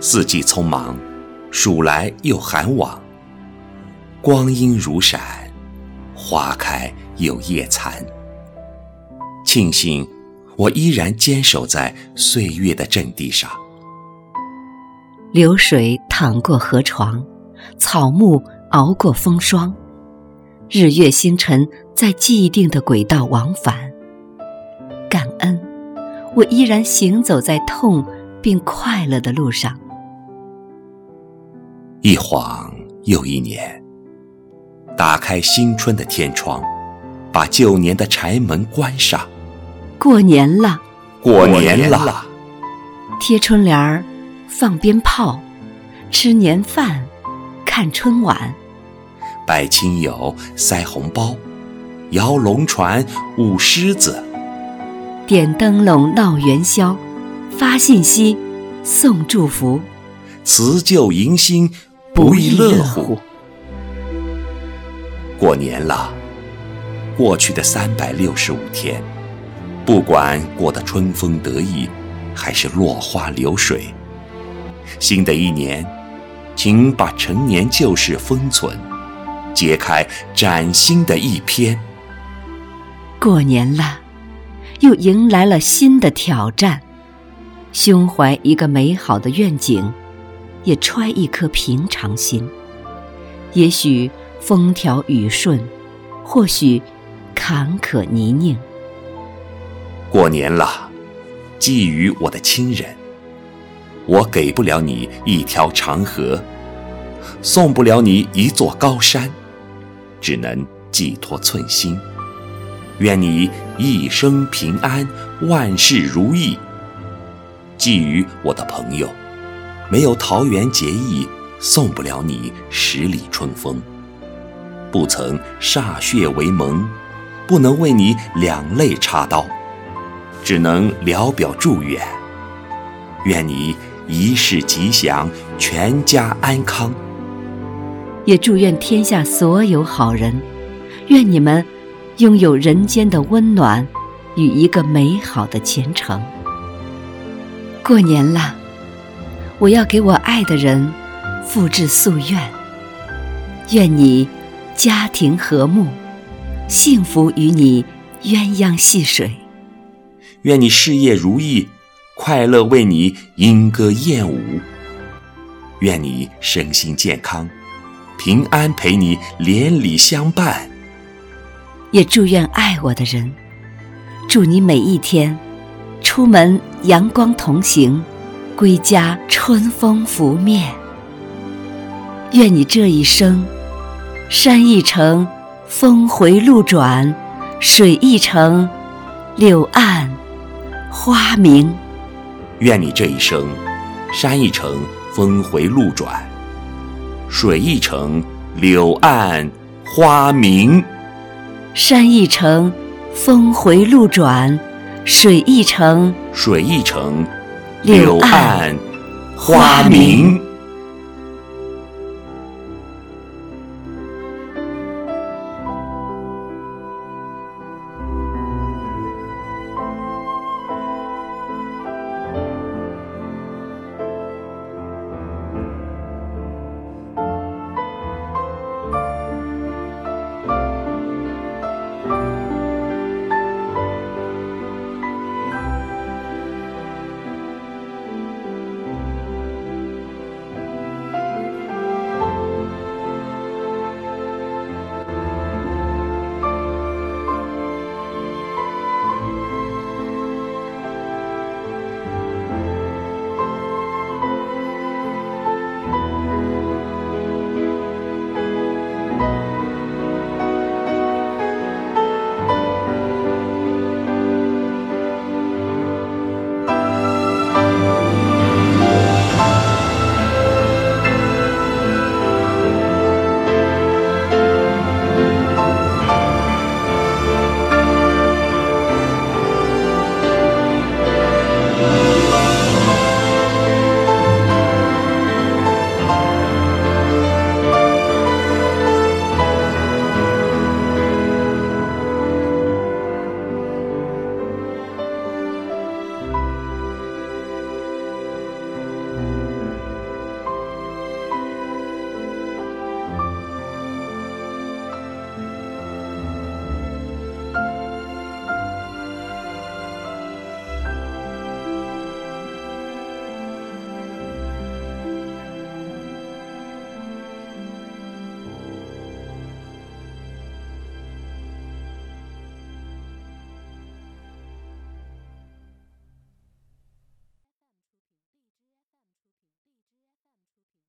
四季匆忙，暑来又寒往。光阴如闪，花开又叶残。庆幸我依然坚守在岁月的阵地上。流水淌过河床，草木熬过风霜，日月星辰在既定的轨道往返。感恩，我依然行走在痛并快乐的路上。一晃又一年，打开新春的天窗，把旧年的柴门关上。过年了，过年了，贴春联儿，放鞭炮，吃年饭，看春晚，拜亲友，塞红包，摇龙船，舞狮子，点灯笼，闹元宵，发信息，送祝福，辞旧迎新。不亦乐乎！过年了，过去的三百六十五天，不管过得春风得意，还是落花流水，新的一年，请把陈年旧事封存，揭开崭新的一篇。过年了，又迎来了新的挑战，胸怀一个美好的愿景。也揣一颗平常心，也许风调雨顺，或许坎坷泥泞。过年了，寄予我的亲人，我给不了你一条长河，送不了你一座高山，只能寄托寸心。愿你一生平安，万事如意。寄予我的朋友。没有桃园结义，送不了你十里春风；不曾歃血为盟，不能为你两肋插刀，只能聊表祝愿。愿你一世吉祥，全家安康。也祝愿天下所有好人，愿你们拥有人间的温暖与一个美好的前程。过年了。我要给我爱的人复制夙愿，愿你家庭和睦，幸福与你鸳鸯戏水；愿你事业如意，快乐为你莺歌燕舞；愿你身心健康，平安陪你连理相伴。也祝愿爱我的人，祝你每一天出门阳光同行。归家春风拂面，愿你这一生，山一程，峰回路转，水一程，柳暗花明。愿你这一生，山一程，峰回路转，水一程，柳暗花明。山一程，峰回路转，水一程，水一程。柳暗花明。